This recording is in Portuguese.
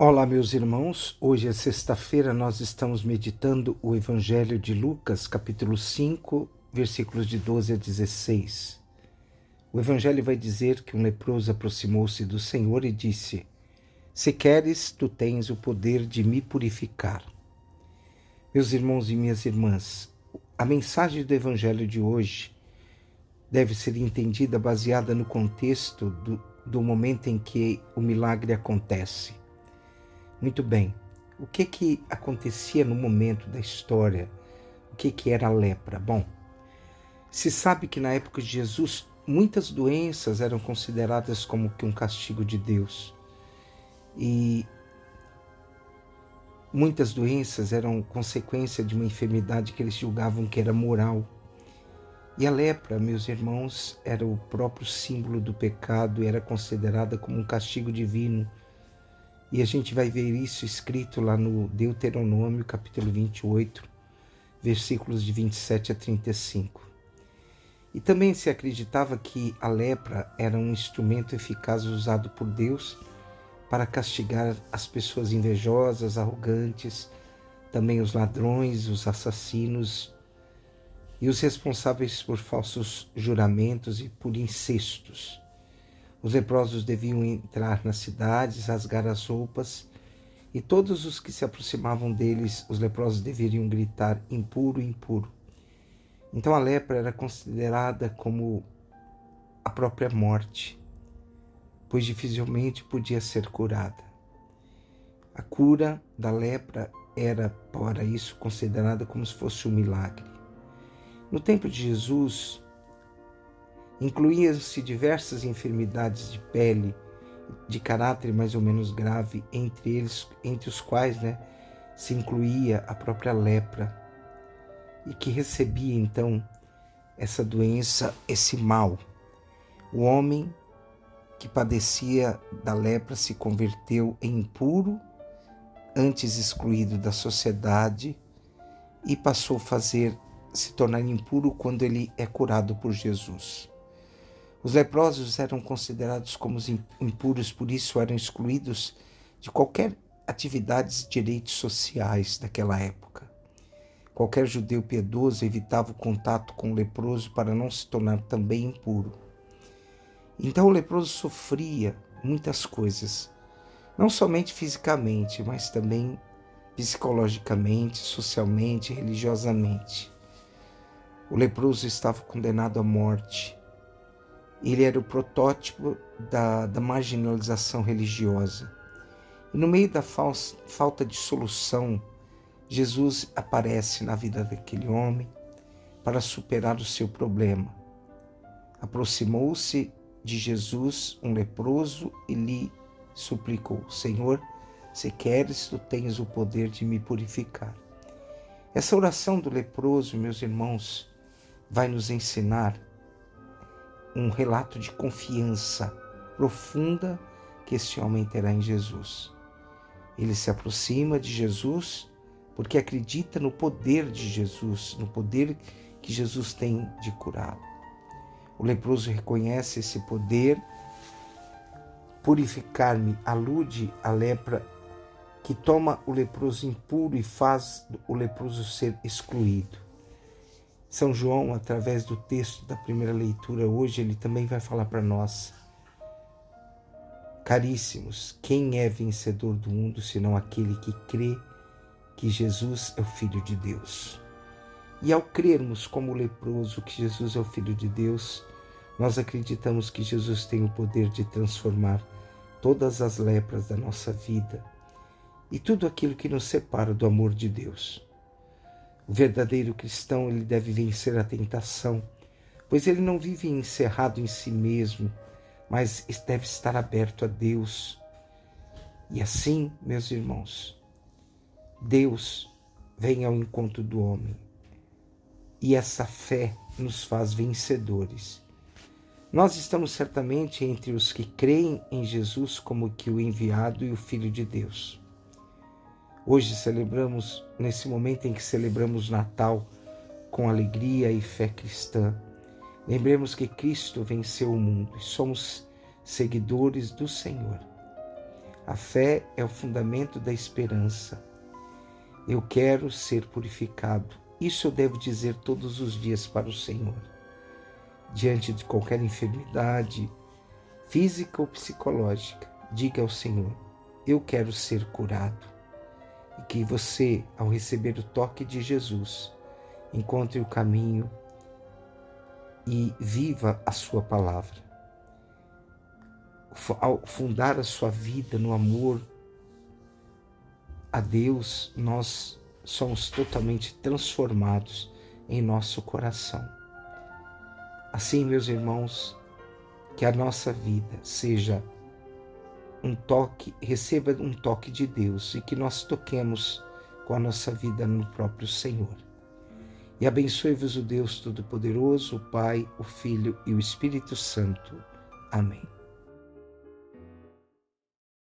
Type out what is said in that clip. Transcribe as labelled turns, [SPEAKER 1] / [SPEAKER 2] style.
[SPEAKER 1] Olá, meus irmãos. Hoje é sexta-feira, nós estamos meditando o Evangelho de Lucas, capítulo 5, versículos de 12 a 16. O Evangelho vai dizer que um leproso aproximou-se do Senhor e disse: Se queres, tu tens o poder de me purificar. Meus irmãos e minhas irmãs, a mensagem do Evangelho de hoje deve ser entendida baseada no contexto do, do momento em que o milagre acontece. Muito bem. O que que acontecia no momento da história? O que que era a lepra? Bom, se sabe que na época de Jesus muitas doenças eram consideradas como que um castigo de Deus. E muitas doenças eram consequência de uma enfermidade que eles julgavam que era moral. E a lepra, meus irmãos, era o próprio símbolo do pecado e era considerada como um castigo divino e a gente vai ver isso escrito lá no Deuteronômio, capítulo 28, versículos de 27 a 35. E também se acreditava que a lepra era um instrumento eficaz usado por Deus para castigar as pessoas invejosas, arrogantes, também os ladrões, os assassinos e os responsáveis por falsos juramentos e por incestos. Os leprosos deviam entrar nas cidades, rasgar as roupas, e todos os que se aproximavam deles, os leprosos deveriam gritar: impuro, impuro. Então a lepra era considerada como a própria morte, pois dificilmente podia ser curada. A cura da lepra era, para isso, considerada como se fosse um milagre. No tempo de Jesus, Incluíam-se diversas enfermidades de pele de caráter mais ou menos grave, entre eles, entre os quais, né, se incluía a própria lepra, e que recebia então essa doença, esse mal. O homem que padecia da lepra se converteu em impuro, antes excluído da sociedade, e passou a fazer se tornar impuro quando ele é curado por Jesus. Os leprosos eram considerados como impuros, por isso eram excluídos de qualquer atividades e direitos sociais daquela época. Qualquer judeu piedoso evitava o contato com o leproso para não se tornar também impuro. Então o leproso sofria muitas coisas, não somente fisicamente, mas também psicologicamente, socialmente, religiosamente. O leproso estava condenado à morte ele era o protótipo da, da marginalização religiosa. E no meio da falsa, falta de solução, Jesus aparece na vida daquele homem para superar o seu problema. Aproximou-se de Jesus um leproso e lhe suplicou: Senhor, se queres, tu tens o poder de me purificar. Essa oração do leproso, meus irmãos, vai nos ensinar um relato de confiança profunda que este homem terá em Jesus. Ele se aproxima de Jesus porque acredita no poder de Jesus, no poder que Jesus tem de curá-lo. O leproso reconhece esse poder. Purificar-me alude à lepra que toma o leproso impuro e faz o leproso ser excluído. São João, através do texto da primeira leitura hoje, ele também vai falar para nós. Caríssimos, quem é vencedor do mundo senão aquele que crê que Jesus é o Filho de Deus? E ao crermos como leproso que Jesus é o Filho de Deus, nós acreditamos que Jesus tem o poder de transformar todas as lepras da nossa vida e tudo aquilo que nos separa do amor de Deus. O verdadeiro cristão ele deve vencer a tentação, pois ele não vive encerrado em si mesmo, mas deve estar aberto a Deus. E assim, meus irmãos, Deus vem ao encontro do homem. E essa fé nos faz vencedores. Nós estamos certamente entre os que creem em Jesus como que o enviado e o Filho de Deus. Hoje celebramos, nesse momento em que celebramos Natal, com alegria e fé cristã. Lembremos que Cristo venceu o mundo e somos seguidores do Senhor. A fé é o fundamento da esperança. Eu quero ser purificado. Isso eu devo dizer todos os dias para o Senhor. Diante de qualquer enfermidade, física ou psicológica, diga ao Senhor: Eu quero ser curado. E que você, ao receber o toque de Jesus, encontre o caminho e viva a sua palavra. Ao fundar a sua vida no amor a Deus, nós somos totalmente transformados em nosso coração. Assim, meus irmãos, que a nossa vida seja um toque, receba um toque de Deus e que nós toquemos com a nossa vida no próprio Senhor. E abençoe-vos o Deus Todo-Poderoso, o Pai, o Filho e o Espírito Santo. Amém.